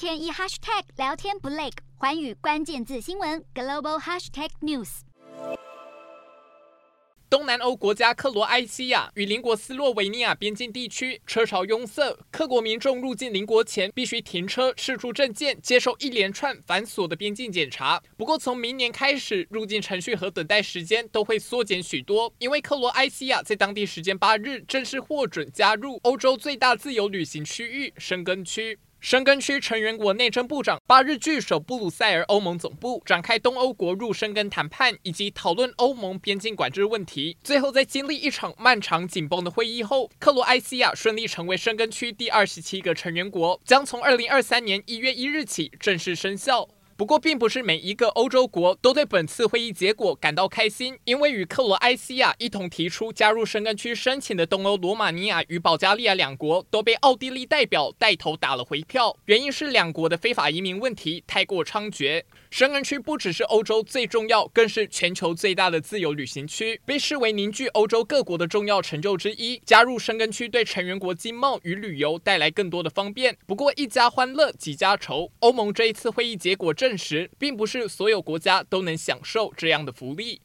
天一 hashtag 聊天不累，环宇关键字新闻 global hashtag news。东南欧国家克罗埃西亚与邻国斯洛维尼亚边境地区车潮拥塞，克国民众入境邻国前必须停车、释出证件、接受一连串繁琐的边境检查。不过，从明年开始，入境程序和等待时间都会缩减许多，因为克罗埃西亚在当地时间八日正式获准加入欧洲最大自由旅行区域——申根区。申根区成员国内政部长八日聚首布鲁塞尔欧盟总部，展开东欧国入申根谈判以及讨论欧盟边境管制问题。最后，在经历一场漫长紧绷的会议后，克罗埃西亚顺利成为申根区第二十七个成员国，将从二零二三年一月一日起正式生效。不过，并不是每一个欧洲国都对本次会议结果感到开心，因为与克罗埃西亚一同提出加入申根区申请的东欧罗马尼亚与保加利亚两国都被奥地利代表带头打了回票，原因是两国的非法移民问题太过猖獗。申根区不只是欧洲最重要，更是全球最大的自由旅行区，被视为凝聚欧洲各国的重要成就之一。加入申根区对成员国经贸与旅游带来更多的方便。不过，一家欢乐几家愁，欧盟这一次会议结果正。证实并不是所有国家都能享受这样的福利。